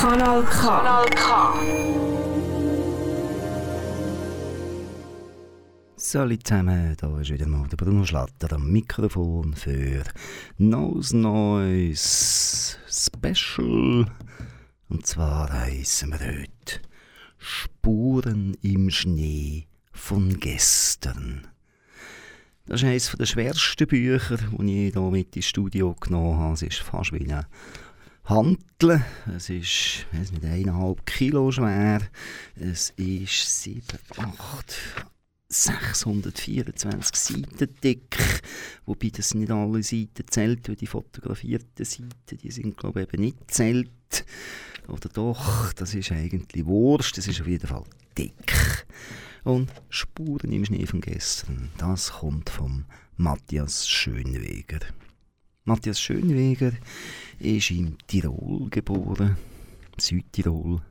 Kanal K. Kanal K. Salut zusammen, da ist wieder mal der Bruno Schlatter am Mikrofon für Nose Noise Special. Und zwar heissen wir heute Spuren im Schnee von gestern. Das ist eines der schwersten Bücher, die ich hier mit ins Studio genommen habe. Es ist fast wie ein Hanteln. Es ist weiß nicht, eineinhalb Kilo schwer. Es ist 7, 8, 624 Seiten dick, wobei das nicht alle Seiten zählt, weil die fotografierten Seiten, die sind glaube ich eben nicht zählt. Oder doch, das ist eigentlich Wurst, das ist auf jeden Fall dick. Und Spuren im Schnee von gestern, das kommt vom Matthias Schönweger. Matthias Schönweger ist in Tirol geboren, Südtirol,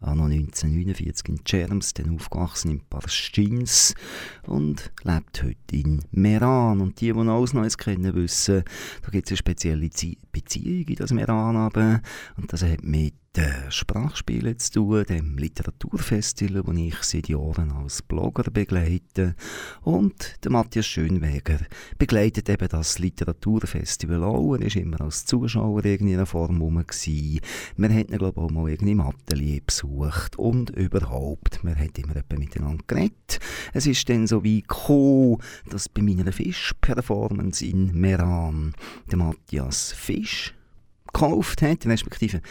anno 1949 in Cherms, dann aufgewachsen in Parschins und lebt heute in Meran. Und die, die alles Neues kennen, wissen, da gibt es eine spezielle Beziehung in das Meran. Und das hat mit den Sprachspielen zu tun, dem Literaturfestival, das ich seit Jahren als Blogger begleite. Und der Matthias Schönweger begleitet eben das Literaturfestival auch. Er war immer als Zuschauer in irgendeiner Form rum. Man hat ihn, glaube ich, auch mal irgendwie Atelier besucht. Und überhaupt, man hat immer etwa miteinander geredet. Es ist dann so wie gekommen, dass bei meiner Fisch-Performance in Meran der Matthias Fisch gekauft hat, respektive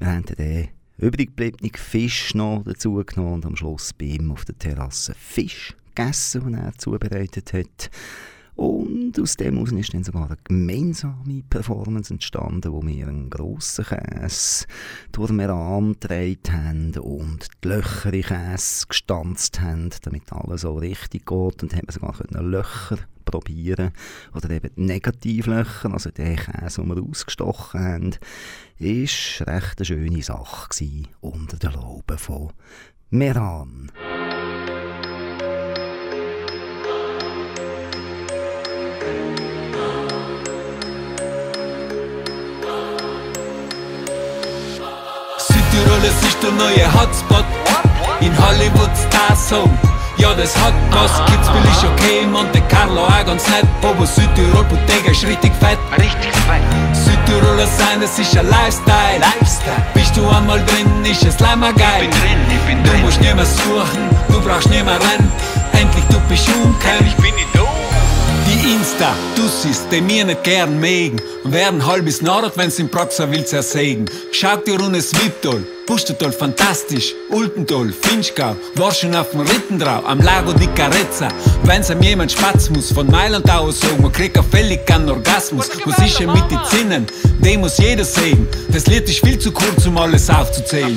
wir haben den übrig gebliebenen Fisch noch dazu genommen und am Schluss bei ihm auf der Terrasse Fisch gegessen, den er zubereitet hat. Und aus dem heraus ist dann sogar eine gemeinsame Performance entstanden, wo wir einen grossen Käse durch den Meran gedreht haben und die Löcher in Käse gestanzt haben, damit alles so richtig geht. Und haben wir sogar Löcher probieren oder eben Negativlöcher, also den Käse, den wir ausgestochen haben, ist recht eine schöne Sache gewesen, unter den Lauben von Meran. Südtirol, es ist der neue Hotspot in Hollywoods Star Zone. Ja, das hat was, Kitzbühel ist okay, Monte Carlo auch ganz nett, aber Südtirol Bottega ist richtig fett. Richtig fett. Südtiroler sein, das ist ein Lifestyle. Lifestyle. Bist du einmal drin, ist es leider geil. Ich bin drin, ich bin Du drin. musst nicht mehr suchen, du brauchst nicht mehr rennen. Endlich du bist umgekommen. Ich bin nicht da. Die Insta, du siehst, die mir nicht gern mögen. Und werden halb bis Nord, wenn's in Praxer will zersägen. Schaut dir runter Swiptol, Pustertal fantastisch, Ultental, Finchgau, war schon auf dem Rittendrau, am Lago di Carezza. Wenn's am jemand spatz muss, von Mailand aus sagen, man kriegt auf völlig keinen Orgasmus. Was ist denn mit den Zinnen? Den muss jeder sehen. Das Lied ist viel zu kurz, um alles aufzuzählen.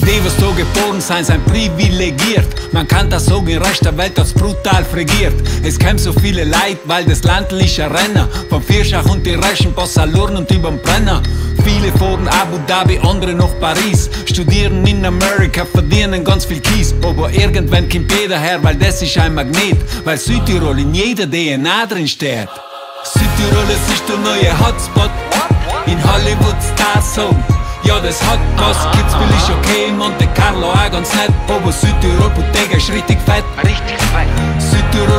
Die, was da geboren sind, sind privilegiert. Man kann das sagen, im Rest der Welt hat's brutal fregiert. Es kämen so viele Leid, weil das Land ist ein Renner. Vom Vierschach und die Rechen, Passalurn und überm Brenner. Viele fahren Abu Dhabi, andere nach Paris. Studieren in Amerika, verdienen ganz viel Kies. Aber irgendwann kommt jeder her, weil das ist ein Magnet. Weil Südtirol in jeder DNA drin steht. Südtirol, es ist der neue Hotspot. In Hollywood Star Zone. Ja, das hat was, Kitzbühel ist okay, Monte Carlo auch ganz nett, aber Südtirol Bottega ist richtig fett. Richtig fett.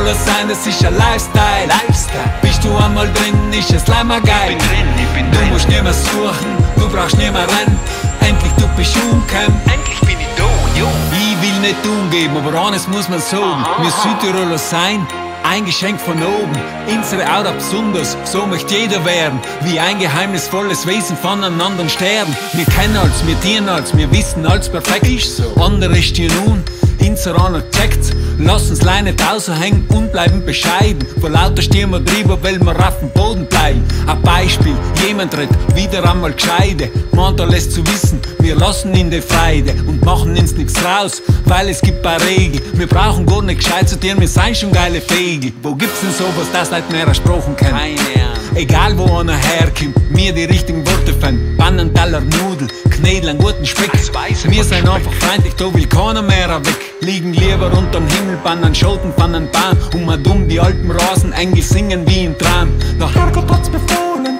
Südtiroler sein, das ist ein Lifestyle. Lifestyle. Bist du einmal drin, ist es leider geil. Ich bin drin, ich bin Du drin. musst nicht mehr suchen, du brauchst nicht mehr rennen. Endlich du bist umgekommen. Endlich bin ich da, jo. Ich will nicht umgeben, aber eines muss man sagen. Wir Südtiroler sein, ein Geschenk von oben. Unsere Aura besonders, so möchte jeder werden. Wie ein geheimnisvolles Wesen von einem anderen Stern. Wir kennen als, wir dienen als, wir wissen als perfekt. Ist so. Andere stehen nun, unser einer checkt's. Lass uns Leine draußen hängen und bleiben bescheiden. Vor lauter stehen wir drüber, weil wir auf dem Boden bleiben. Ein Beispiel, jemand redet wieder einmal gescheide. Meint alles zu wissen, wir lassen ihn die Freude und machen uns nichts raus, weil es gibt paar Regeln. Wir brauchen gar nicht gescheit zu dir, wir seien schon geile Fegel. Wo gibt's denn sowas, das Leute mehr ersprochen können? Keine. Egal wo einer herkommt, mir die richtigen Worte finden. Bannen, Teller, Nudel, Knädel, einen guten Speck. Das sind Speck. einfach freundlich, da will keiner mehr weg. Liegen lieber unterm Himmel, bannen Schoten einem Bahn. Und mal dumm die alten Rasen, singen wie im Traum. Herrgott hat's befohlen,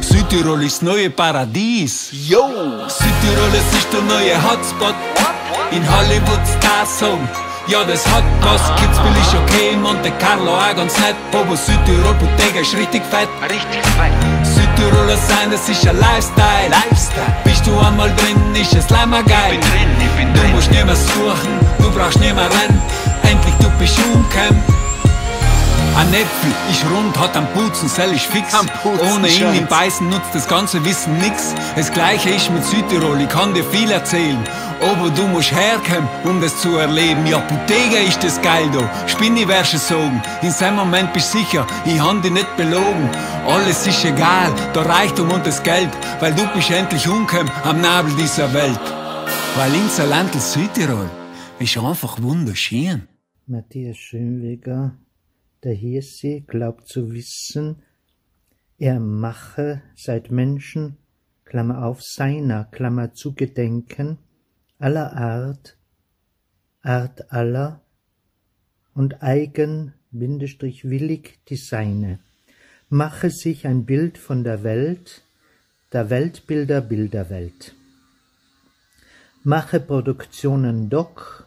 Südtirol ist das neue Paradies. Yo! Südtirol, ist der neue Hotspot. In Hollywood Stars sagen, ja, das hat was. Kitzbühel ist okay, Monte Carlo auch ganz nett. Aber Südtirol, Bottega ist richtig fett. Richtig fett. Südtiroler sein, das ist ein Lifestyle. Lifestyle. Bist du einmal drin, ist es leider geil. Ich bin drin, ich bin Du drin. musst nicht mehr suchen, du brauchst nicht mehr rennen. Endlich du bist umgekommen. Ein Äpfel ist rund, hat einen Putzen, sell ist fix. Am Putzen, Ohne ihn im. Beißen nutzt das ganze Wissen nix. Das gleiche ist mit Südtirol, ich kann dir viel erzählen. Aber du musst herkommen, um das zu erleben. Ja, Bottega ist das geil da. Spinni wärst du sagen. In seinem Moment bist du sicher, ich han dich nicht belogen. Alles ist egal, der Reichtum und das Geld. Weil du bist endlich umgekommen am Nabel dieser Welt. Weil unser Land Südtirol ist einfach wunderschön. Matthias Schönweger, der Hirsi, glaubt zu wissen, er mache seit Menschen, Klammer auf, seiner, Klammer zu Gedenken, aller Art, Art aller und eigen, Bindestrich willig die seine, mache sich ein Bild von der Welt, der Weltbilder Bilderwelt. Mache Produktionen Doc,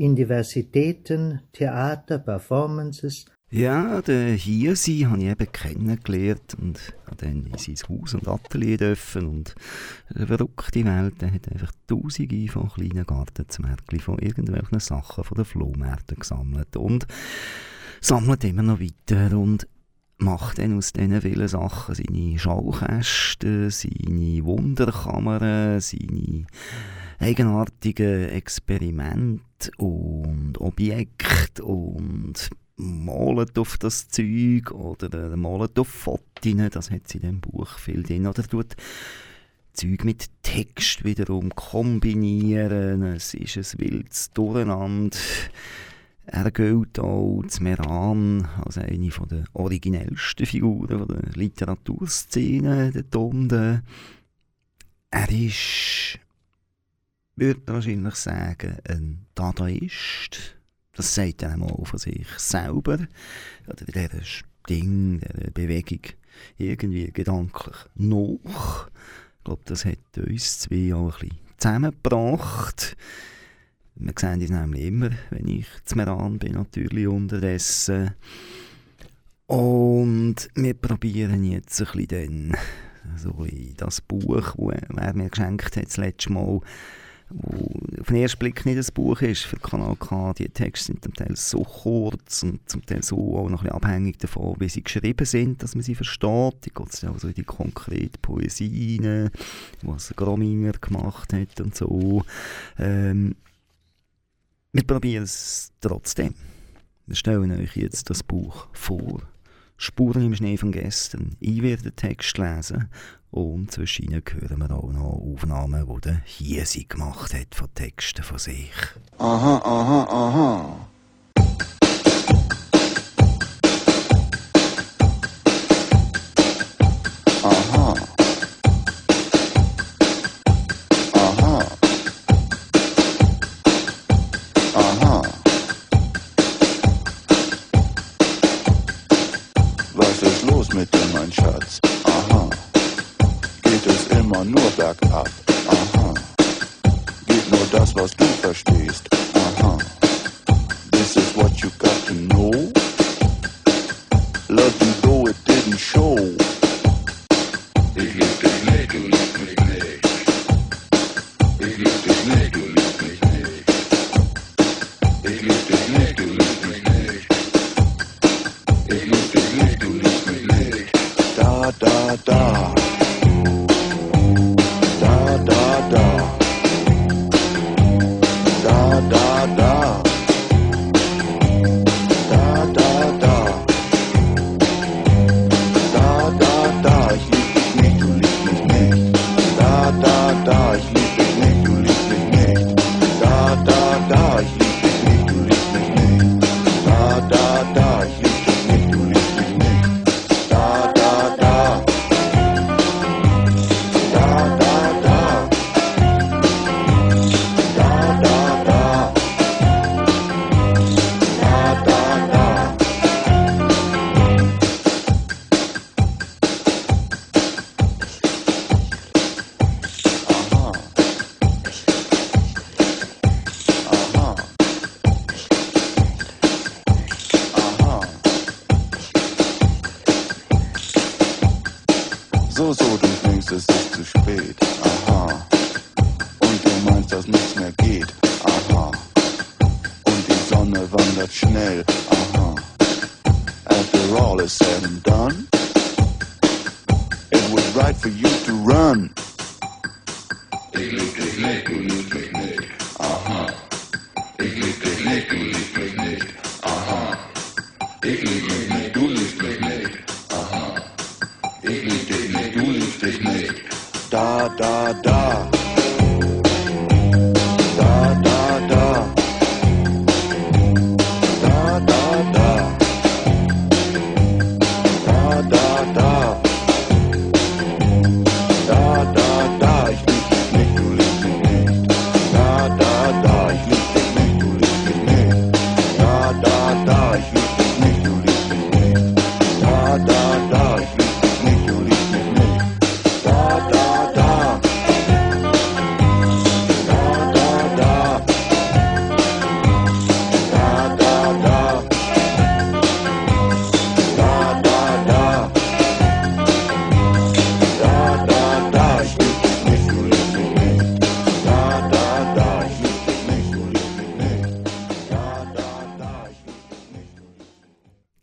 in Diversitäten, Theater, Performances, Ja, der Hirsi habe ich eben kennengelernt und habe dann in sein Haus und Atelier dürfen und eine verrückte Welt, der hat einfach tausende von kleinen Gartenzwergchen von irgendwelchen Sachen von den Flohmärkten gesammelt und sammelt immer noch weiter und macht dann aus diesen vielen Sachen seine Schaukästen, seine Wunderkammern, seine eigenartigen Experimente und Objekte und malt auf das Zeug oder er malt auf Fotos, das hat sie in dem Buch viel drin, oder tut Zeug mit Text wiederum kombinieren, es ist ein wildes Durcheinander. Er gilt auch zu Meran als eine von der originellsten Figuren der Literaturszene dort unten. Er ist, würde wahrscheinlich sagen, ein Dadaist. Das sagt er einmal von sich selber. Oder dieser Ding, dieser Bewegung irgendwie gedanklich noch. Ich glaube, das hat uns zwei auch ein bisschen zusammengebracht. Wir sehen uns nämlich immer, wenn ich zu Meran bin, natürlich unterdessen. Und wir probieren jetzt ein bisschen dann so in das Buch, das er mir geschenkt hat, das letzte Mal, wo auf den ersten Blick nicht ein Buch ist für Kanal K. Die Texte sind zum Teil so kurz und zum Teil so auch noch ein abhängig davon, wie sie geschrieben sind, dass man sie versteht. Da geht es auch so in die konkrete Poesie rein, was Grominger gemacht hat und so. Ähm, wir probieren es trotzdem. Wir stellen euch jetzt das Buch vor. Spuren im Schnee von gestern. Ich werde den Text lesen und zwischen ihnen hören wir auch noch Aufnahmen, die der Hiesi gemacht hat von Texten von sich. Aha, aha, aha. Aha.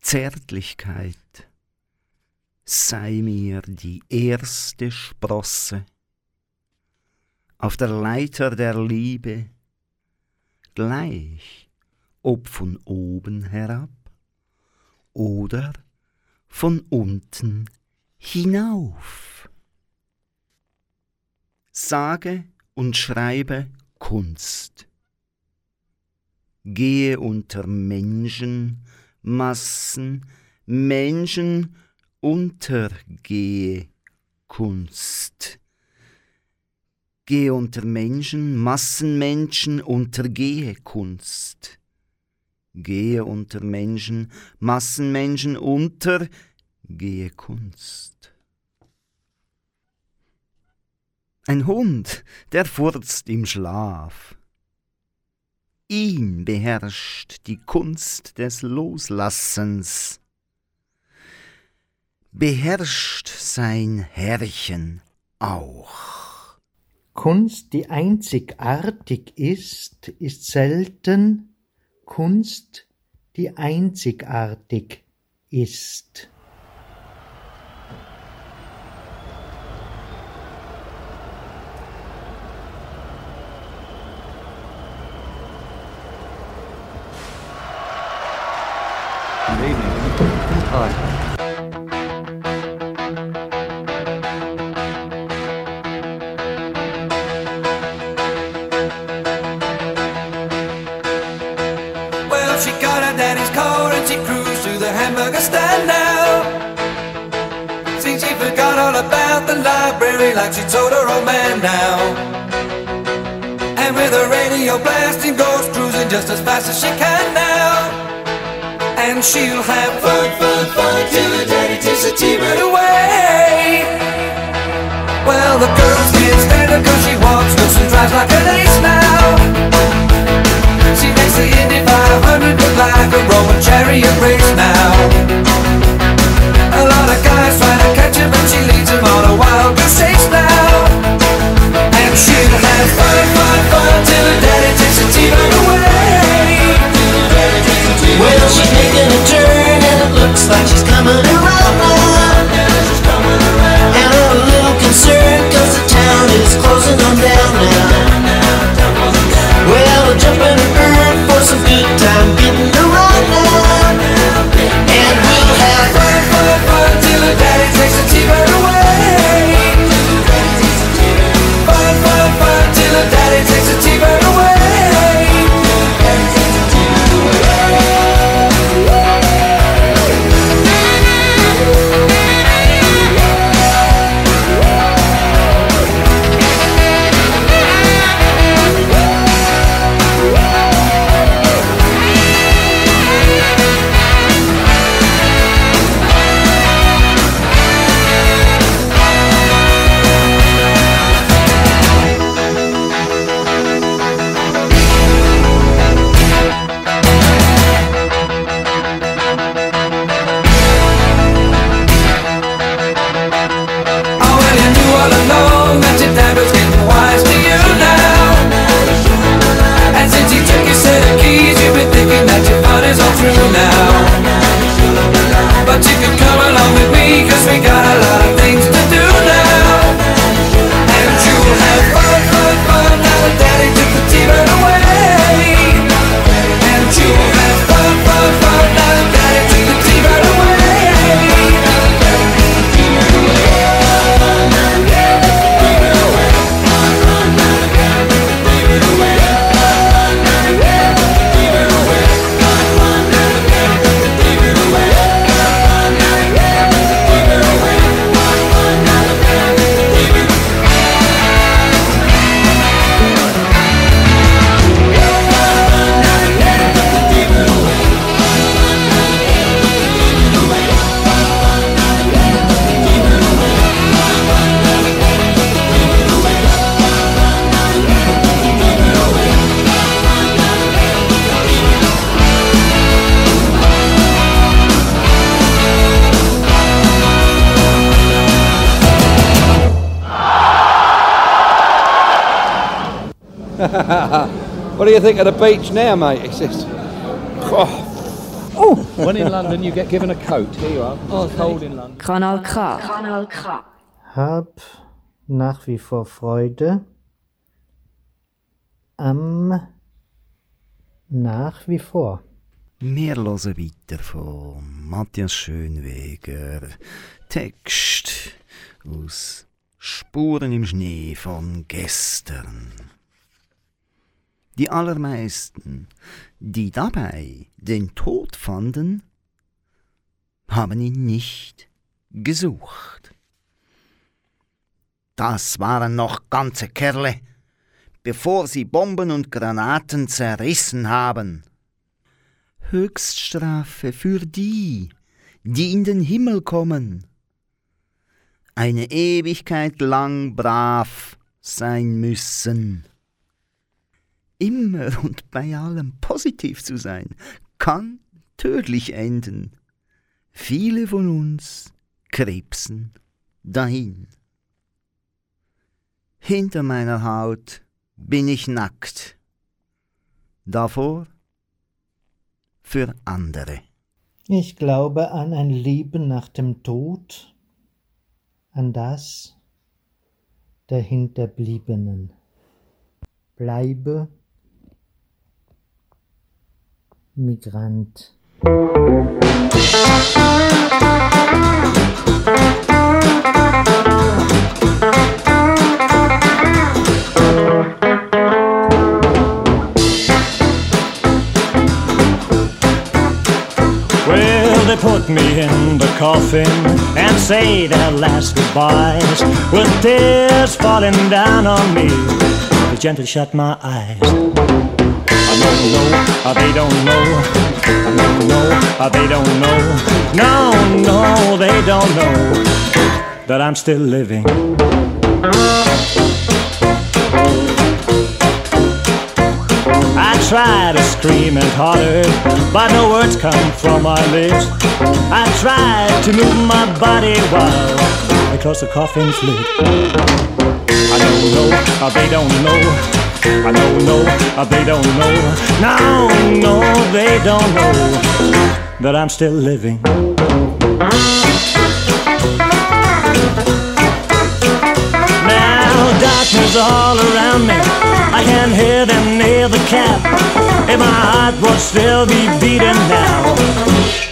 Zärtlichkeit sei mir die erste Sprosse auf der Leiter der Liebe, gleich ob von oben herab oder von unten hinauf. Sage und schreibe Kunst. Gehe unter Menschen, Massen, Menschen untergehe Kunst. Gehe unter Menschen, Massenmenschen untergehe Kunst. Gehe unter Menschen, Massenmenschen untergehe Kunst. Ein Hund, der furzt im Schlaf. Ihn beherrscht die Kunst des Loslassens. Beherrscht sein Herrchen auch. Kunst, die einzigartig ist, ist selten Kunst, die einzigartig ist. Well, she got her daddy's car and she cruised to the hamburger stand now. See, she forgot all about the library like she told her old man now. And with her radio blasting, goes cruising just as fast as she can now. And she'll have fun till her daddy takes the T-bird away. Well, the girls can't cause she walks, looks and drives like an ace now. She makes the Indy 500 look like a Roman chariot race summer what do you think of the beach now, mate? He says, oh, When in London, you get given a coat. Here you are. Oh, cold in London. Kanal K. Kanal K. Hab nach wie vor Freude am nach wie vor. Wir hören weiter von Matthias Schönweger. Text aus Spuren im Schnee von gestern. Die allermeisten, die dabei den Tod fanden, haben ihn nicht gesucht. Das waren noch ganze Kerle, bevor sie Bomben und Granaten zerrissen haben. Höchststrafe für die, die in den Himmel kommen. Eine Ewigkeit lang brav sein müssen. Immer und bei allem positiv zu sein, kann tödlich enden. Viele von uns krebsen dahin. Hinter meiner Haut bin ich nackt. Davor für andere. Ich glaube an ein Leben nach dem Tod, an das der Hinterbliebenen. Bleibe Migrant. They put me in the coffin and say their last goodbyes with tears falling down on me. Gently shut my eyes. I don't know, they don't know. I don't know, they don't know. No, no, they don't know that I'm still living. I try to scream and holler, but no words come from my lips. I try to move my body while I close the coffin's lid. I don't know, uh, they don't know. I know, uh, they don't know. No, no, they don't know that I'm still living. Now darkness all around me. I can hear them nail the cap. If my heart would still be beating now,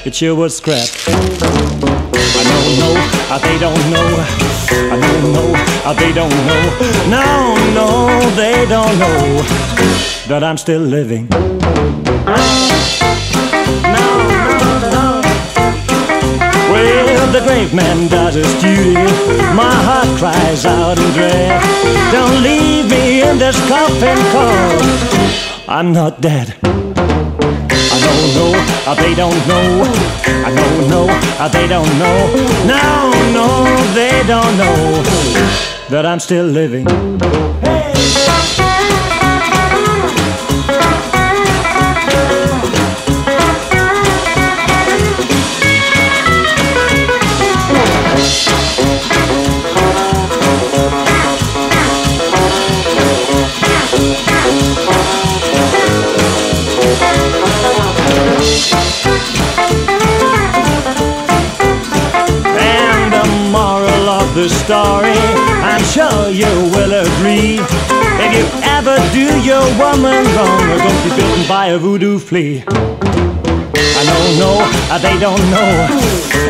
it sure would scrap. I know, uh, they don't know. I don't know, uh, they don't know. No, no, they don't know that I'm still living. No, no, no. Well, the grave man does his duty. My heart cries out in dread. Don't leave me in this coffin cold. I'm not dead. Don't know, uh, they don't know. I don't know, uh, they don't know. No, no, they don't know that I'm still living. Story, I'm sure you will agree. If you ever do your woman wrong, don't be bitten by a voodoo flea. I know, no, uh, they don't know.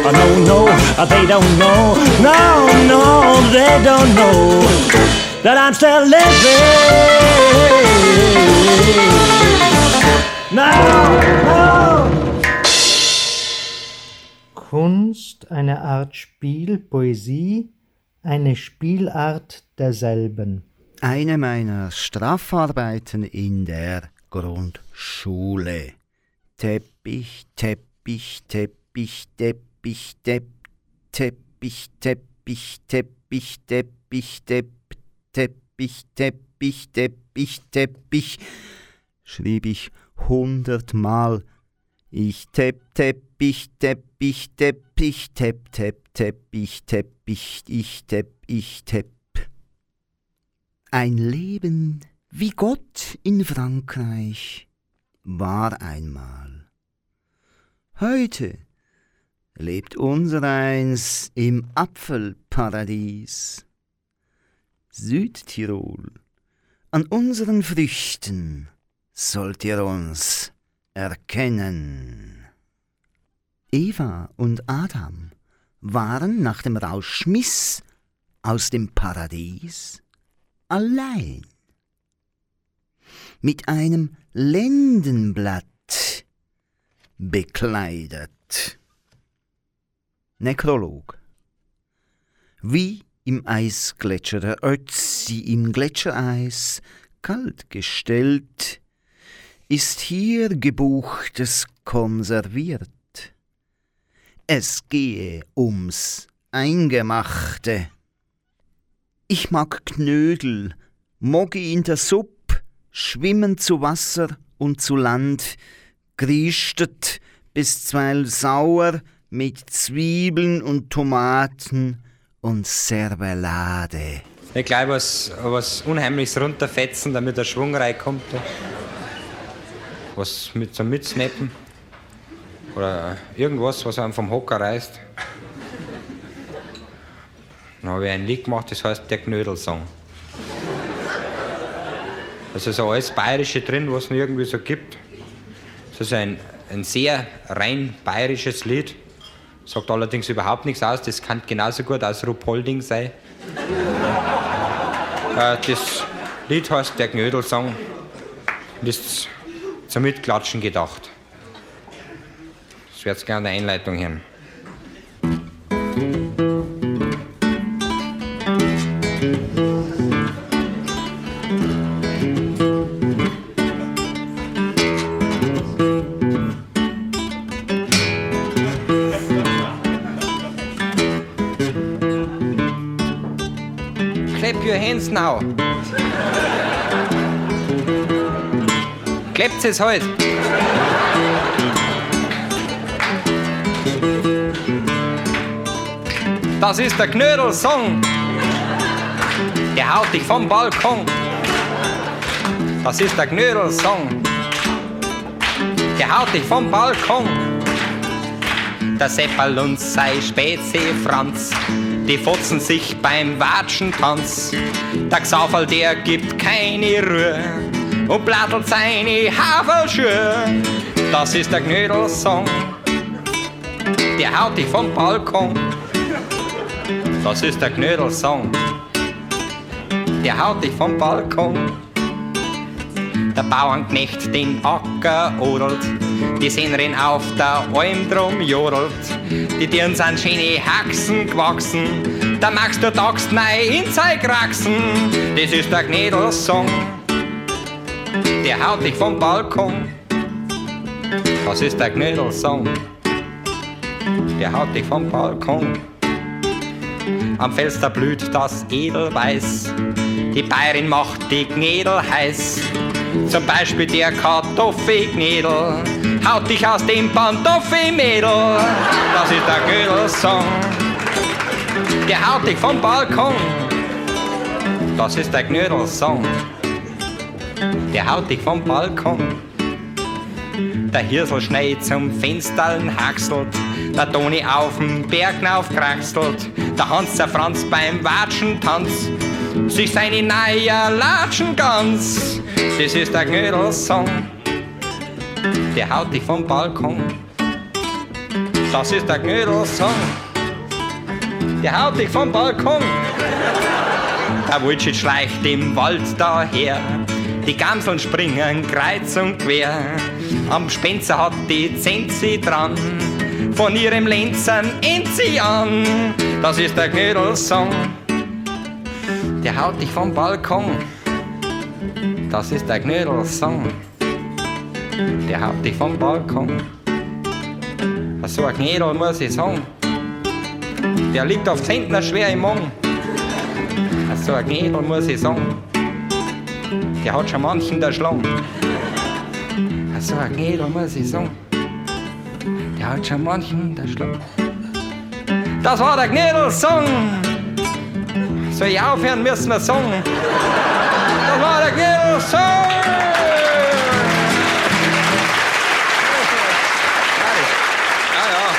I know, no, uh, they don't know. No, no, they don't know that I'm still living. No, no. Kunst, eine Art Spiel, Poesie, eine Spielart derselben. Eine meiner Straffarbeiten in der Grundschule. Teppich, Teppich, Teppich, Teppich, Tepp, Teppich, Teppich, Teppich, Teppich, Tepp, Teppich, Teppich, Teppich, Teppich, schrieb ich hundertmal. Ich tepp, Teppich, Teppich, Teppich, Tepp, Tepp, Teppich, Teppich, ich tepp, ich tepp. Ein Leben Wie Gott in Frankreich war einmal. Heute lebt unsereins im Apfelparadies. Südtirol, an unseren Früchten sollt ihr uns erkennen. Eva und Adam waren nach dem Rauschmiss aus dem Paradies allein. Mit einem Lendenblatt bekleidet. Nekrolog. Wie im Eisgletscher der Ötzi im Gletschereis kalt gestellt, ist hier Gebuchtes konserviert. Es gehe ums Eingemachte. Ich mag Knödel, Moggi in der Supp, schwimmen zu Wasser und zu Land, griestet bisweilen sauer mit Zwiebeln und Tomaten und Servelade. Ich gleich was, was Unheimliches runterfetzen, damit der Schwung reinkommt. Was mit so mitsnappen. Oder irgendwas, was einem vom Hocker reißt. Dann habe ich ein Lied gemacht, das heißt Der Knödelsong. Also so alles Bayerische drin, was es irgendwie so gibt. Das ist ein, ein sehr rein bayerisches Lied. Sagt allerdings überhaupt nichts aus, das kann genauso gut aus Ruhpolding sein. äh, das Lied heißt Der Knödelsong und ist zum Mitklatschen gedacht. Das wäre jetzt gerne eine Einleitung hören. Clap your hands now. Klappt es halt. Das ist der Knödelsong. Der haut dich vom Balkon. Das ist der Knödelsong. Der haut dich vom Balkon. Der Seppal und sei Spezi Franz, die fotzen sich beim Watschentanz. Der Xauferl, der gibt keine Ruhe und blattelt seine Havelschuhe. Das ist der Knödelsong, der haut dich vom Balkon. Das ist der Knödelsong, der haut dich vom Balkon. Der Bauernknecht den Acker odelt, die Sennerin auf der Alm drum jodelt. Die Tieren sind schöne Haxen gewachsen, da magst du Dachst neu in Zeug wachsen. Das ist der Knödelsong, der haut dich vom Balkon. Das ist der Knödelsong, der haut dich vom Balkon. Am Fenster blüht das Edelweiß, die Bayerin macht die Gnädel heiß. Zum Beispiel der Kartoffelgnädel haut dich aus dem Pantoffelmädel. Das ist der Knödelsong, der haut dich vom Balkon. Das ist der Knödelsong, der haut dich vom Balkon. Der Hirsel schneit zum Fensterln haxelt, der Toni auf'm Berg kraxelt, der Hans der Franz beim Watschentanz sich seine Neier latschen ganz. Das ist der Knödelsong, der haut dich vom Balkon. Das ist der Knödelsong, der haut dich vom Balkon. Der Wulschit schleicht im Wald daher, die Gamseln springen kreuz und quer. Am Spenzer hat die Zenzi dran, von ihrem Lenzern Enzi an. Das ist der Knödelsong, der haut dich vom Balkon. Das ist der Knödelsong, der haut dich vom Balkon. So ein Knödel muss ich sagen, der liegt auf Zentner schwer im Mong. So ein Knödel muss ich sagen, der hat schon manchen erschlagen. So ein Knödel muss ich sagen, der hat schon manchen erschlagen. Das war der Knödelsong. Soll ich aufhören, müssen wir sagen. Das war der Song! Ja.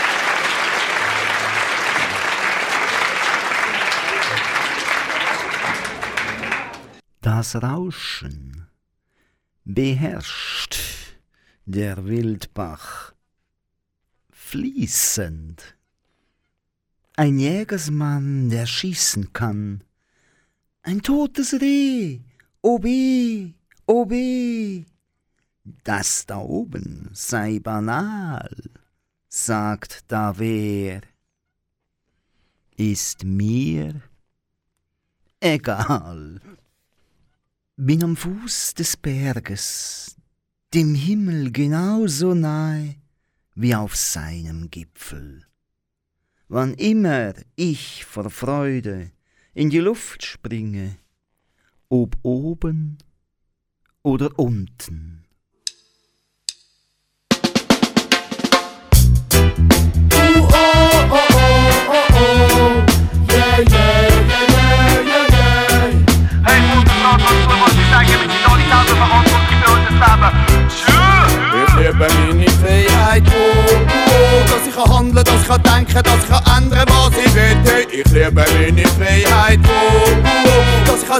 Das Rauschen beherrscht der Wildbach fließend. Ein Jägersmann, der schießen kann. Ein totes Reh, o weh, o weh. Das da oben sei banal, sagt da wer. Ist mir egal. Bin am Fuß des Berges, dem Himmel genauso nahe wie auf seinem Gipfel. Wann immer ich vor Freude in die Luft springe, ob oben oder unten.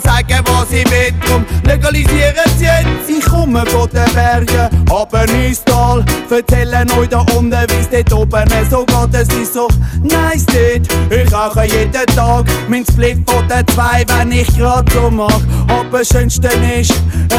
Kann sagen, was ich will. Drum legalisieren sie jetzt. Ich komme von den Bergen, aber ins Tal. Erzählen euch da unten, wie es dort oben so geht. Es ist so nice dort. Ich rauche jeden Tag mein Split von den zwei, wenn ich grad so mach. Aber das Schönste ist,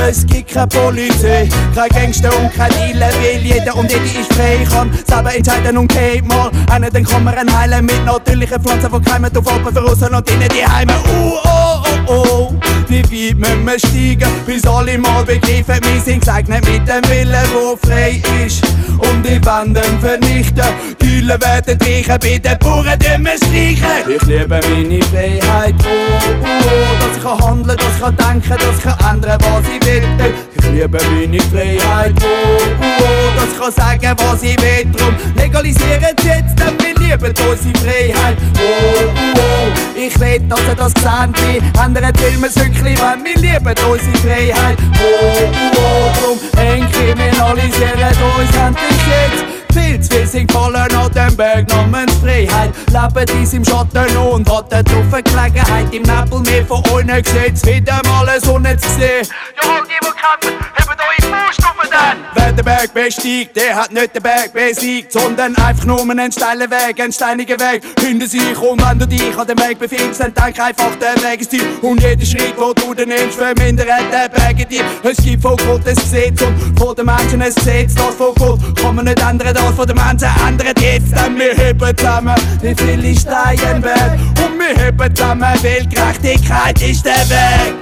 es gibt keine Polizei, kein Gangster und kein Dealer, weil jeder und jede ist frei kann selber entscheiden und geht mal einen, dann kann man heilen mit natürlichen Pflanzen, die keimen auf Open für außen und innen die Heime. Uh, oh, oh, oh, wie weit müssen wir steigen, bis alle mal begreifen, wir sind gesegnet mit dem Willen, der frei ist. Und die Wände vernichten, die Kühle werden reichen, bei den Bauern wir streichen. Ich liebe meine Freiheit, oh, oh, dass ich kann handeln, dass ich kann denken, dass ich kann ändern, was ich will. Liebe meine Freiheit, oh, oh, dass ich kann sagen, was ich will. Drum legalisieren sie jetzt, denn wir lieben unsere Freiheit, oh, oh. Ich will, dass ihr das gesehen wie ändert will man es wirklich, wenn wir lieben unsere Freiheit, oh, oh. Drum entkriminalisieren uns endlich jetzt. Zu viel sind gefallen an dem Berg namens Freiheit. Leben dies im Schatten und hat eine doofe Gelegenheit. Im Nebel mehr von euch gesehen, wieder mal eine Sonne zu sehen. Jawohl, die, die kämpfen, hebt eure Faust auf den! Wer den Berg besteigt, der hat nicht den Berg besiegt, sondern einfach nur einen steilen Weg, einen steinigen Weg hinter sich. Und wenn du dich an dem Weg befindest, dann denk einfach, der Weg ist dir. Und jeder Schritt, wo du den nimmst, vermindert den Berg in dir. Es gibt von Gott ein Gesetz und von den Menschen ein Gesetz. Das von Gott kann man nicht ändern, das von den Menschen ändert jetzt. Denn wir heben zusammen, wie viele Steinberg. Und wir heben zusammen, weil Gerechtigkeit ist der Weg.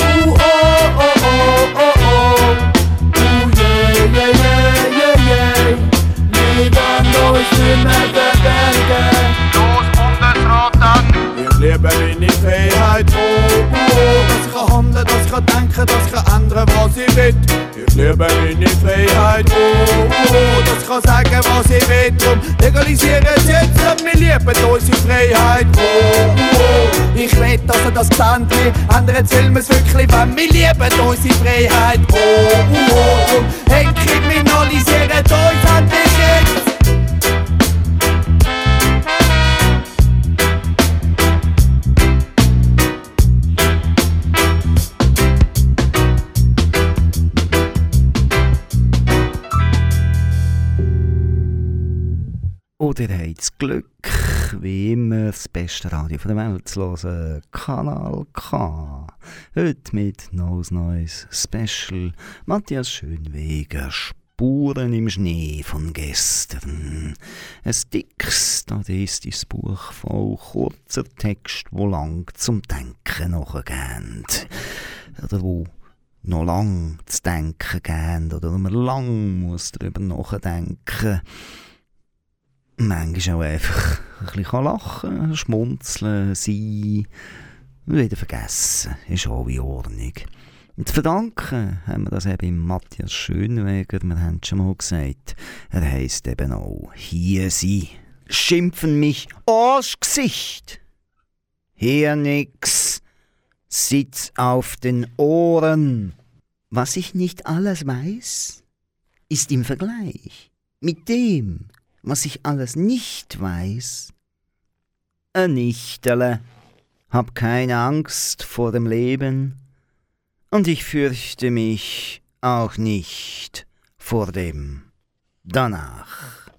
Uh, oh, oh, oh, oh, oh. Uh, yeah, yeah, yeah, yeah, yeah. Lieben uns nicht mehr verbergen. Los, Bundesrat an! Ich liebe meine Freiheit, oh, oh, dass ich kann handeln, dass ich kann denken, dass ich kann ändern, was ich will. Liebe meine Freiheit, oh, oh, dass ich kann sagen, was ich will. Drum legalisieren sie jetzt, denn wir lieben unsere Freiheit, oh, oh. Ich will, dass ihr das seht, wie ändern will es wirklich, wenn wir lieben unsere Freiheit, oh, oh. Drum entkriminalisieren uns endlich jetzt. Oder ihr habt das Glück, wie immer, das beste Radio der Welt zu hören. Kanal K. Heute mit Nose Neues Special. Matthias Schönweger, Spuren im Schnee von gestern. Ein dickes, dadistisches Buch voll kurzer Text, wo lang zum Denken nachgeht. Oder wo noch lang zu denken geben oder wo man lang muss darüber nachdenken manchmal auch einfach ein bisschen lachen, schmunzeln, sein und wieder vergessen. Ist auch in Ordnung. Und zu verdanken haben wir das eben Matthias Schönweger, wir haben schon mal gesagt. Er heisst eben auch «Hier sie schimpfen mich Arschgesicht». Hier nix, sitz auf den Ohren. Was ich nicht alles weiß, ist im Vergleich mit dem, was ich alles nicht weiß, ein Nichterle. Hab keine Angst vor dem Leben und ich fürchte mich auch nicht vor dem danach.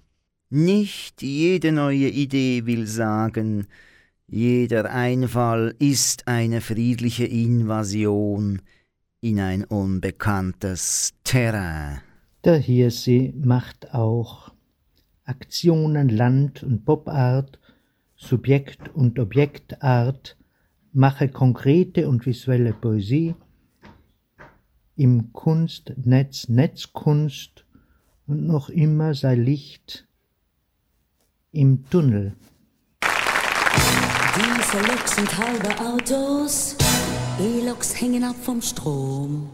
Nicht jede neue Idee will sagen, jeder Einfall ist eine friedliche Invasion in ein unbekanntes Terrain. Der Hirsi macht auch Aktionen Land- und Popart, Subjekt- und Objektart, mache konkrete und visuelle Poesie, im Kunstnetz Netzkunst und noch immer sei Licht im Tunnel. Diese Loks sind halbe Autos, E-Loks hängen ab vom Strom.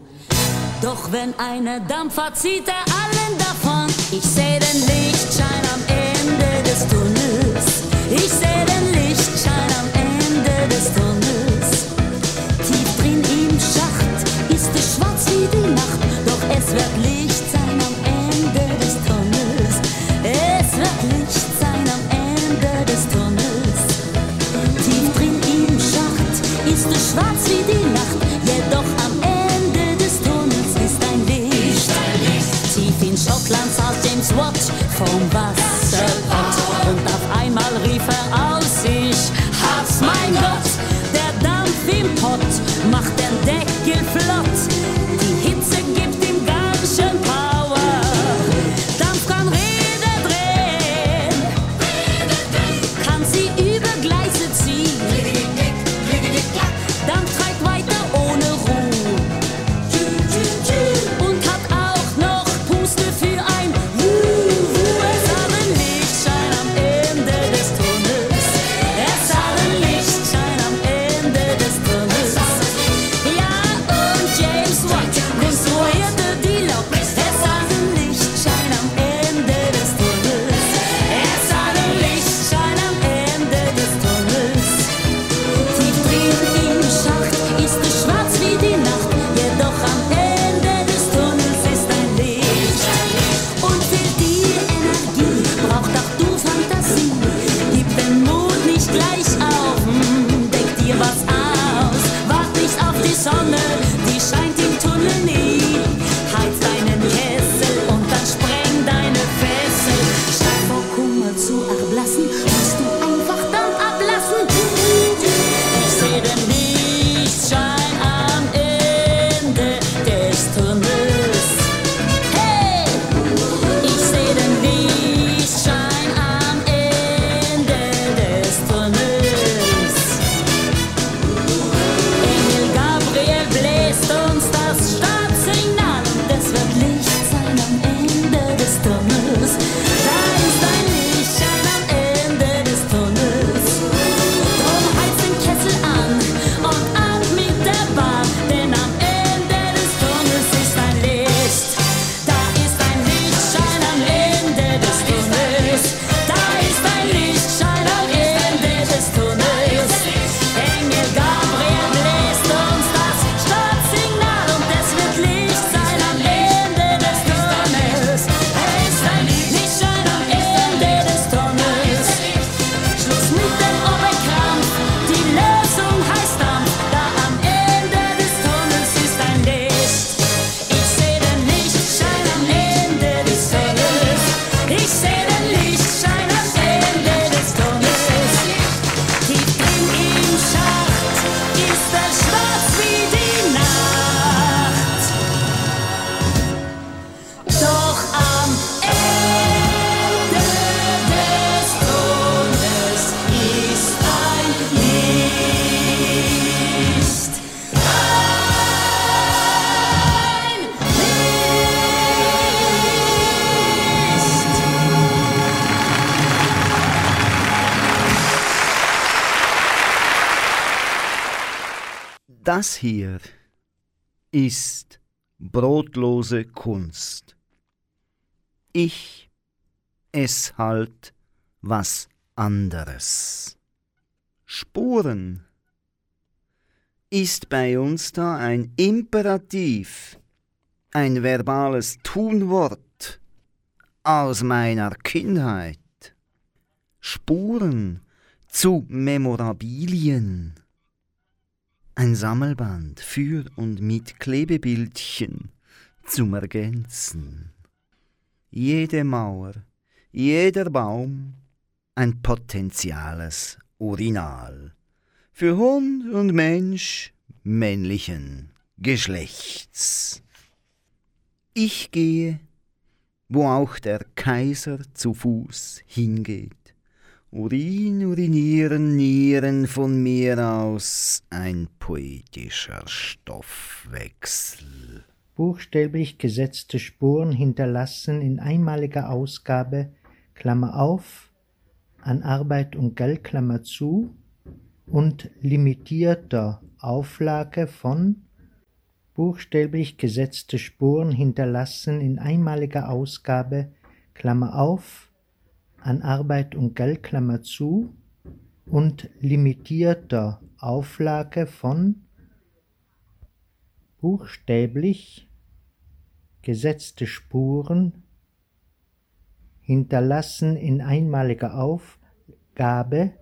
Doch wenn eine Dampfer zieht er allen davon. Ich seh den Lichtschein am Ende des Tunnels. Ich seh den Lichtschein am Ende des Tunnels. Tief drin im Schacht ist es schwarz wie die Nacht. Doch es wird Licht sein am Ende des Tunnels. Es wird Licht sein am Ende des Tunnels. Tief drin im Schacht ist es schwarz wie die Nacht. Jedoch am Ende des Tunnels ist ein Licht. Tief in Schottland vom Wasserpott. Und auf einmal rief er aus, ich hab's, mein Gott. Der Dampf im Pott macht den Deckel flott. Das hier ist brotlose Kunst. Ich es halt was anderes. Spuren. ist bei uns da ein Imperativ, ein verbales Tunwort aus meiner Kindheit. Spuren zu Memorabilien. Ein Sammelband für und mit Klebebildchen zum Ergänzen. Jede Mauer, jeder Baum, ein potenziales Urinal. Für Hund und Mensch männlichen Geschlechts. Ich gehe, wo auch der Kaiser zu Fuß hingeht. Urin, urinieren, nieren von mir aus ein poetischer Stoffwechsel. Buchstäblich gesetzte Spuren hinterlassen in einmaliger Ausgabe, Klammer auf, an Arbeit und Geld, Klammer zu, und limitierter Auflage von buchstäblich gesetzte Spuren hinterlassen in einmaliger Ausgabe, Klammer auf, an Arbeit und Geld, Klammer zu, und limitierter Auflage von buchstäblich gesetzte Spuren hinterlassen in einmaliger Aufgabe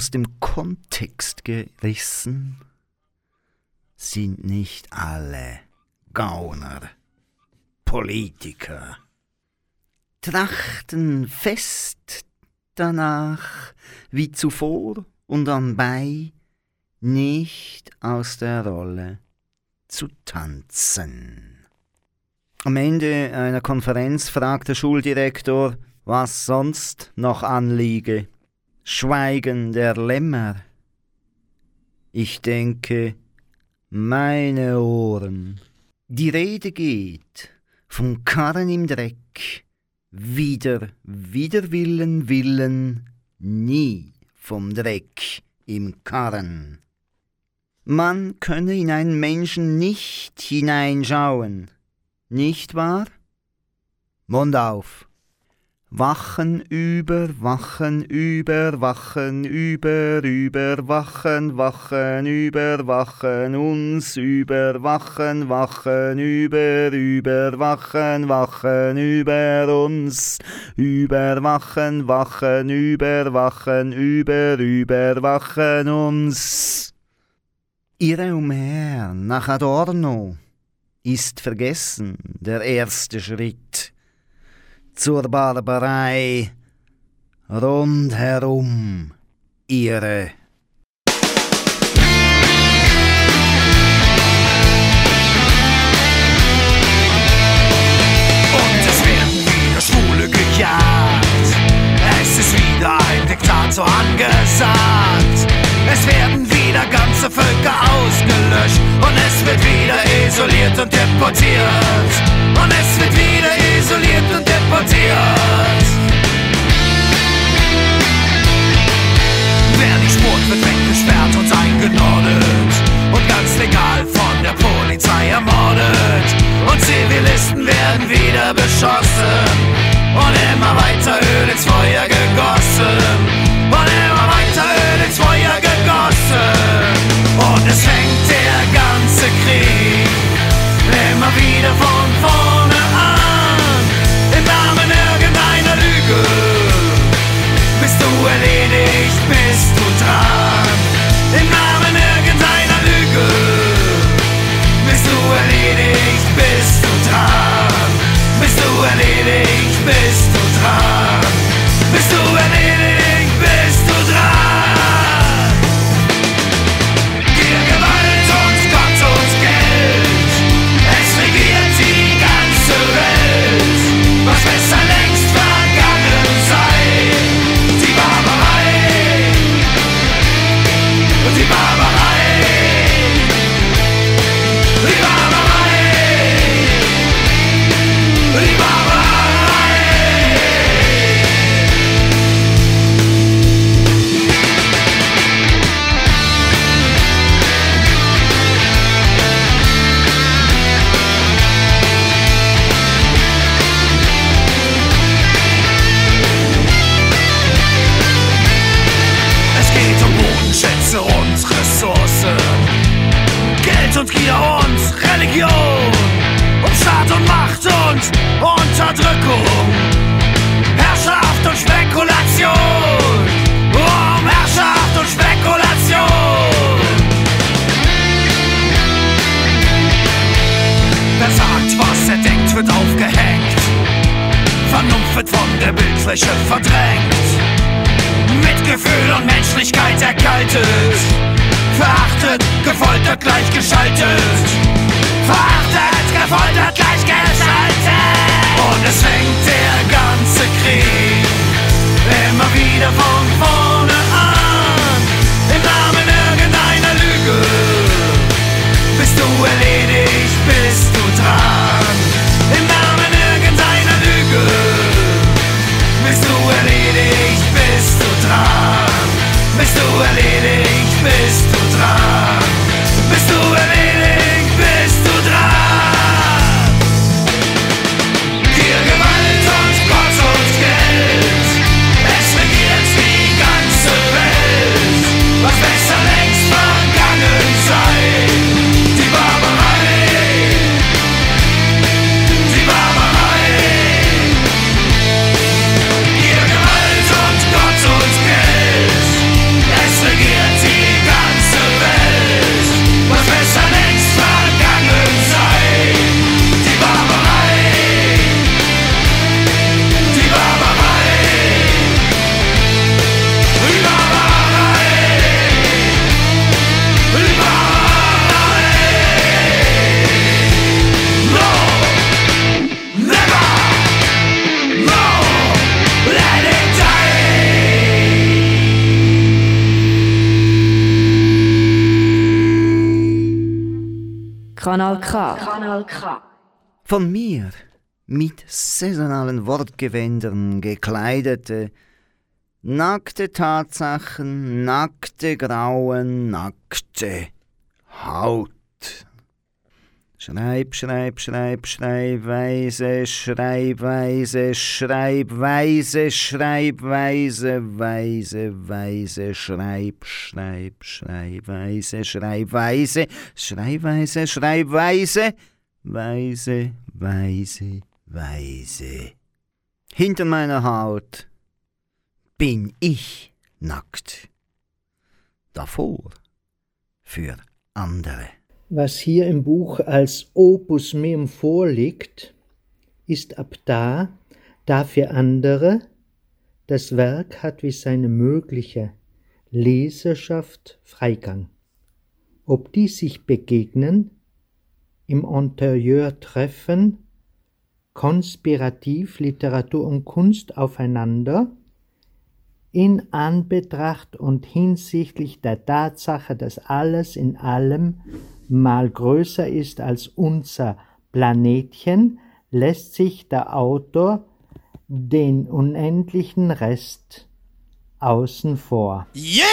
aus dem Kontext gerissen sind nicht alle Gauner, Politiker. Trachten fest danach, wie zuvor und anbei, nicht aus der Rolle zu tanzen. Am Ende einer Konferenz fragt der Schuldirektor, was sonst noch anliege. Schweigen der Lämmer. Ich denke, meine Ohren. Die Rede geht vom Karren im Dreck, wider Willen, Willen, nie vom Dreck im Karren. Man könne in einen Menschen nicht hineinschauen, nicht wahr? Mund auf. Wachen über, wachen über, wachen über, über, wachen, wachen über, wachen uns über, wachen, wachen über, über, wachen, wachen über uns, über, wachen, wachen über, wachen über, über, wachen uns. Irre umher nach Adorno ist vergessen der erste Schritt zur Barbarei rundherum ihre. Und es werden wieder Schwule gejagt. Es ist wieder ein Diktator angesagt. Es werden wieder ganze Völker ausgelöscht. Und es wird wieder isoliert und deportiert. Und es wird wieder isoliert und deportiert. Wer nicht spurt, wird weggesperrt und eingenordet. Gefoltert, gleichgeschaltet. Verachtet, gefoltert, gleichgeschaltet. Und es fängt der ganze Krieg immer wieder von vorne an. Im Namen irgendeiner Lüge. Bist du erledigt, bist du dran. Im Namen irgendeiner Lüge. Bist du erledigt, bist du dran. Bist du erledigt, bist du K. Kanal K. Von mir mit saisonalen Wortgewändern gekleidete, nackte Tatsachen, nackte Grauen, nackte Haut. Schreib, schreib, schreib, Schreibweise, Schreibweise, Schreibweise, Schreibweise, Weise, Weise, Schreib, Schreib, Schreibweise, Schreibweise, Schreibweise, Schreibweise, Weise, Weise, Weise. Hinter meiner Haut bin ich nackt. Davor für andere. Was hier im Buch als Opus Meum vorliegt, ist ab da, da für andere, das Werk hat wie seine mögliche Leserschaft Freigang. Ob die sich begegnen, im Interieur treffen, konspirativ Literatur und Kunst aufeinander, in Anbetracht und hinsichtlich der Tatsache, dass alles in allem mal größer ist als unser Planetchen, lässt sich der Autor den unendlichen Rest außen vor. You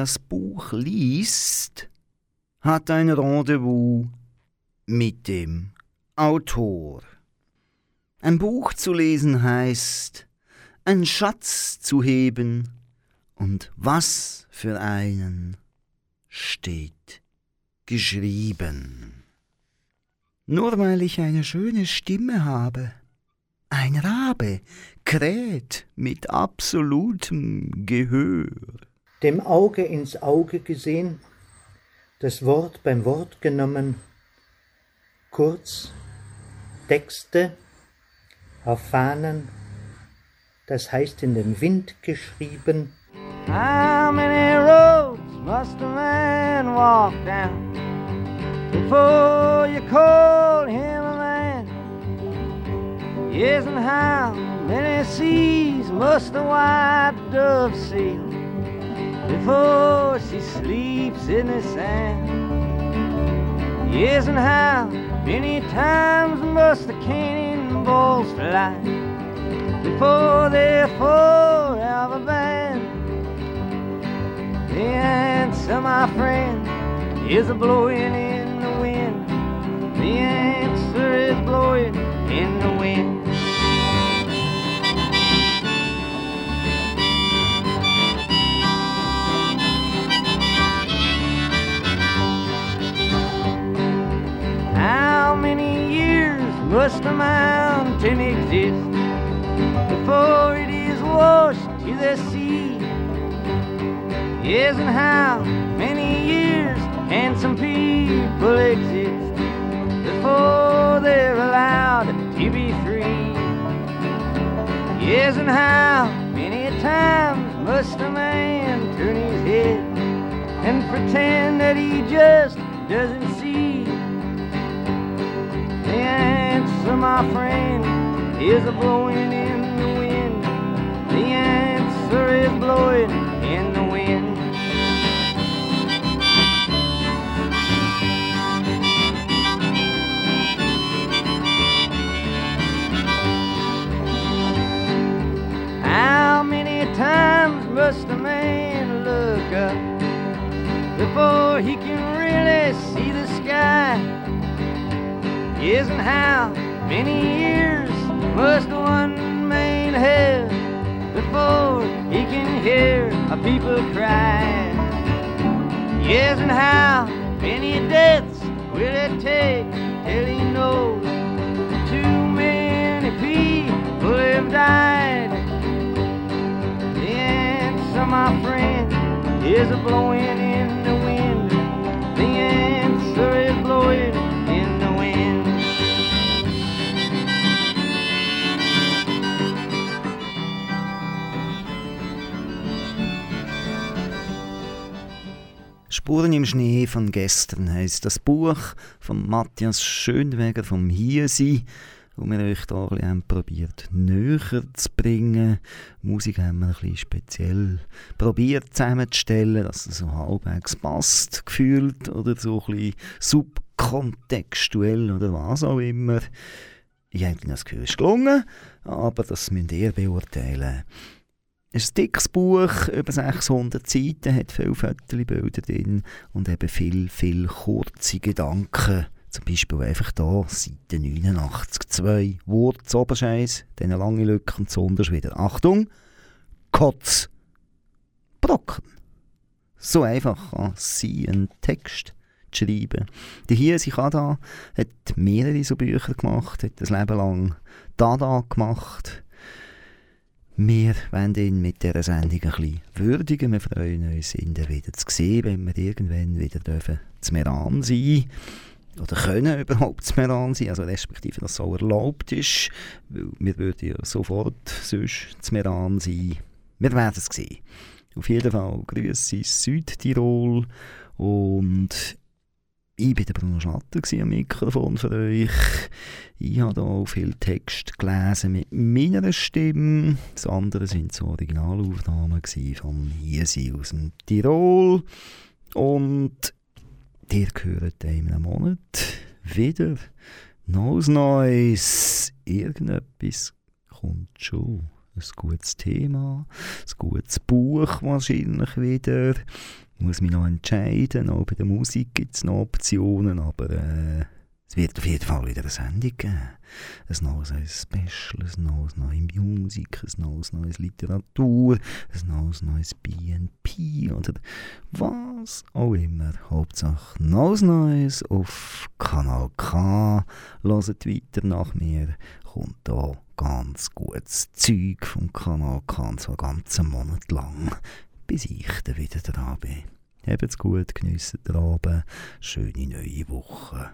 das Buch liest, hat ein Rendezvous mit dem Autor. Ein Buch zu lesen heißt, einen Schatz zu heben, und was für einen steht geschrieben. Nur weil ich eine schöne Stimme habe, ein Rabe kräht mit absolutem Gehör. Dem Auge ins Auge gesehen, das Wort beim Wort genommen, kurz Texte auf Fahnen, das heißt in den Wind geschrieben, How many roads must a man walk down before you call him a man? Yes, and how many seas must the white dove sail before she sleeps in the sand? Yes, and how many times must the cannonballs fly before they're forever banned? The answer, my friend, is a blowing in the wind. The answer is blowing in the wind. Must a mountain exist before it is washed to the sea? Yes, and how many years can some people exist before they're allowed to be free? Yes, and how many times must a man turn his head and pretend that he just doesn't answer, my friend, is a blowing in the wind. The answer is blowing in the wind. How many times must a man look up before he can really see the sky? Yes, and how many years must one man have before he can hear a people cry? Yes, and how many deaths will it take till he knows too many people have died? The answer, my friend, is a blowing in the wind. The answer is blowing Spuren im Schnee von gestern heisst das Buch von Matthias Schönweger vom Hiersein, wo wir euch da ein bisschen probiert näher zu bringen. Musik haben wir ein bisschen speziell probiert zusammenzustellen, dass es so halbwegs passt, gefühlt, oder so ein subkontextuell oder was auch immer. Ich habe das Gefühl, es ist gelungen, aber das müsst ihr beurteilen. Ein dickes Buch, über 600 Seiten, hat viele Fotobilder drin und eben viel, viel kurze Gedanken. Zum Beispiel einfach da, Seite 89, 2, Wort, Oberscheiß, dann eine lange Lücke und zuunterst wieder. Achtung, Kotz, Brocken. So einfach kann sein, einen Text zu schreiben. Der hier, Sikada, hat mehrere so Bücher gemacht, hat ein Leben lang Dada gemacht. Wir wollen ihn mit dieser Sendung ein bisschen würdigen. Wir freuen uns, ihn wieder zu sehen, wenn wir irgendwann wieder dürfen zu Meran sein oder können überhaupt zu Meran sein, also respektive, dass so erlaubt ist, weil wir würden ja sofort sonst zu Meran sein. Wir werden es sehen. Auf jeden Fall Grüße Südtirol und ich war der Bruno Schlatter am Mikrofon für euch. Ich habe hier viel Text gelesen mit meiner Stimme. Das andere sind so Originalaufnahmen von sein aus dem Tirol. Und ihr hört in einem Monat wieder Neues Neues. Irgendetwas kommt schon. Ein gutes Thema, ein gutes Buch wahrscheinlich wieder. Muss mich noch entscheiden. Auch bei der Musik gibt es noch Optionen, aber äh, Es wird auf jeden Fall wieder eine Sendung geben. Ein neues ein Special, ein neues neue Musik, ein neues neues Literatur, ein neues neues BNP oder was auch immer. Hauptsache neues Neues auf Kanal K. Hört weiter nach mir. Kommt da ganz gutes Zeug vom Kanal K, ganz einen Monat lang, bis ich dann wieder dran bin. Habt's gut, geniessen den Abend, schöne neue Woche.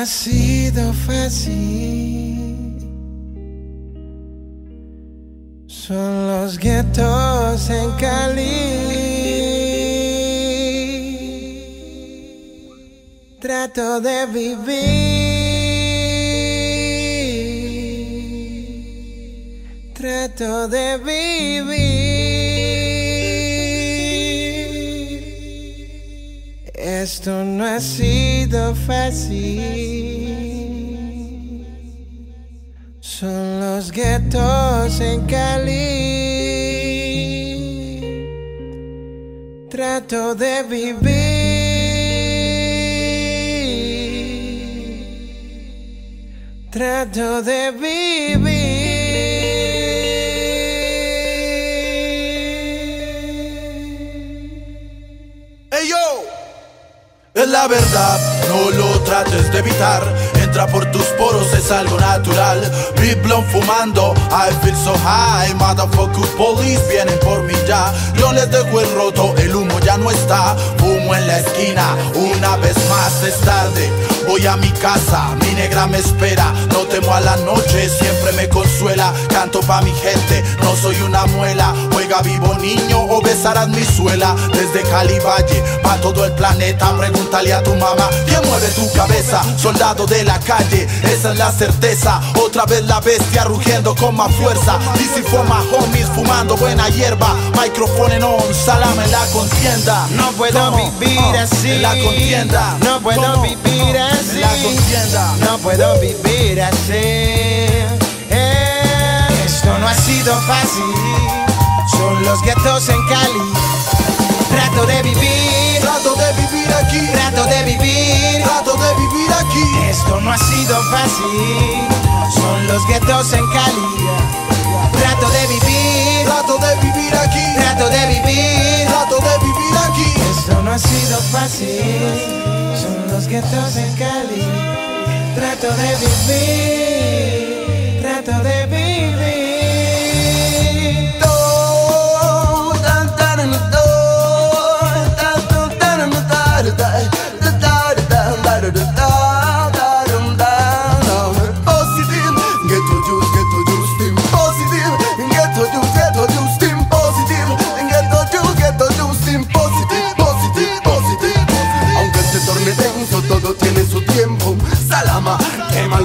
Ha sido fácil. Son los guetos en Cali. Trato de vivir. Trato de vivir. Esto no ha sido fácil. Son los guetos en Cali. Trato de vivir. Trato de ¡Ey la verdad, no lo trates de evitar. Entra por tus poros, es algo natural. Big Blonde fumando, I feel so high. Motherfucker police vienen por mí ya. Yo les dejo el roto, el humo ya no está. Fumo en la esquina, una vez más es tarde. Voy a mi casa, mi negra me espera. No temo a la noche, siempre me consuela. Canto pa' mi gente, no soy una muela. Juega vivo niño o besarás mi suela. Desde Cali Valle, pa' todo el planeta. Pregúntale a tu mamá, ¿quién mueve tu cabeza? Soldado de la calle, esa es la certeza. Otra vez la bestia rugiendo con más fuerza. DC for my homies, fumando buena hierba. Microphone en on, salame en la contienda. No puedo ¿Cómo? vivir así. En la contienda. No puedo ¿Cómo? vivir así. En la contienda. No puedo vivir así. Eh, esto no ha sido fácil. Son los guetos en Cali. Trato de vivir. Trato de vivir aquí. Trato de vivir. Trato de vivir aquí. Esto no ha sido fácil. Son los guetos en Cali. Trato de vivir. Trato de vivir aquí. Trato de vivir. Trato de vivir aquí. Esto no ha sido fácil. Son los guetos en Cali. Trato de vivir. Trato de vivir.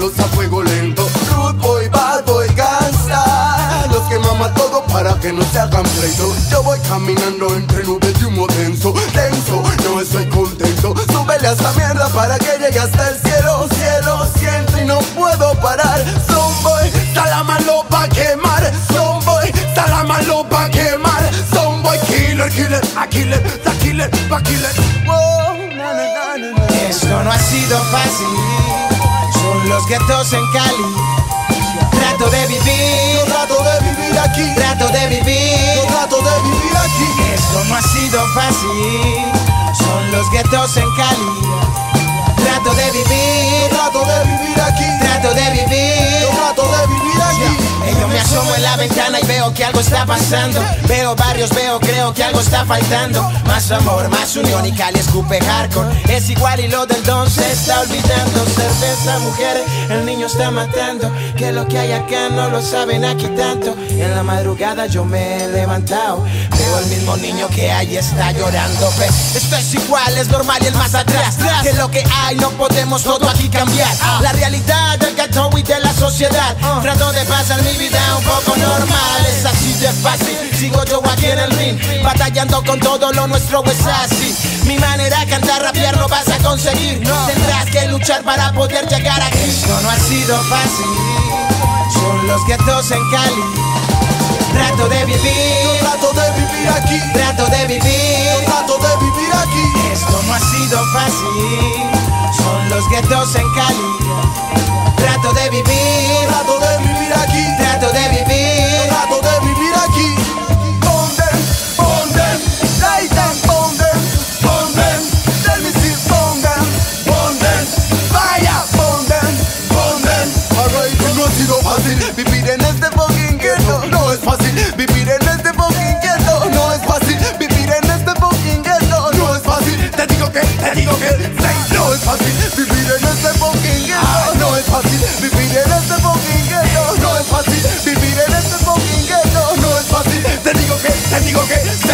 A fuego lento. Rude boy, bad boy, gangsta. Los quemamos a todo para que no se hagan pleito. Yo voy caminando entre nubes de humo denso, denso. No estoy contento. Súbele a esta mierda para que llegue hasta el cielo, cielo. Siento y no puedo parar. Zomboy, Salama lo va a quemar. Zomboy, Salama lo va a quemar. Zomboy, killer, killer, killer, a killer, a killer. Na, na. Esto no ha sido fácil. Son los guetos en Cali. Trato de vivir. Trato de vivir aquí. Trato de vivir. Trato de vivir aquí. Esto no ha sido fácil. Son los guetos en Cali. Trato de vivir. Trato de vivir aquí. Trato de vivir. Trato de vivir aquí. Yo me asomo en la ventana y veo que algo está pasando. Veo barrios, veo, creo que algo está faltando. Más amor, más unión y Cali escupe hardcore. Es igual y lo del don se está olvidando. Cerveza, mujer, el niño está matando. Que lo que hay acá no lo saben aquí tanto. En la madrugada yo me he levantado. Veo el mismo niño que ahí está llorando. Ve, esto es igual, es normal y el más atrás. Que lo que hay no podemos todo aquí cambiar. La realidad del gato y de la sociedad. Trato de pasar mi vida un poco normal. Es así de fácil. Sigo yo aquí en el ring, batallando con todo lo nuestro es así. Mi manera de cantar, rapear no vas a conseguir. Tendrás que luchar para poder llegar aquí. Esto no ha sido fácil. Son los guetos en Cali. Trato de vivir. trato de vivir aquí. Trato de vivir. trato de vivir aquí. Esto no ha sido fácil. Son los guetos en Cali trato de vivir. Trato de vivir aquí. Ponden, ponden, Titan, ponden, ponden, del misil, ponden, ponden, vaya, ponden, ponden. Arraigo no ha sido fácil vivir en este fucking ghetto. No es fácil vivir en este fucking ghetto. No es fácil vivir en este fucking ghetto. No es fácil, te digo que, te digo que, no es fácil vivir en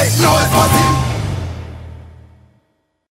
make noise for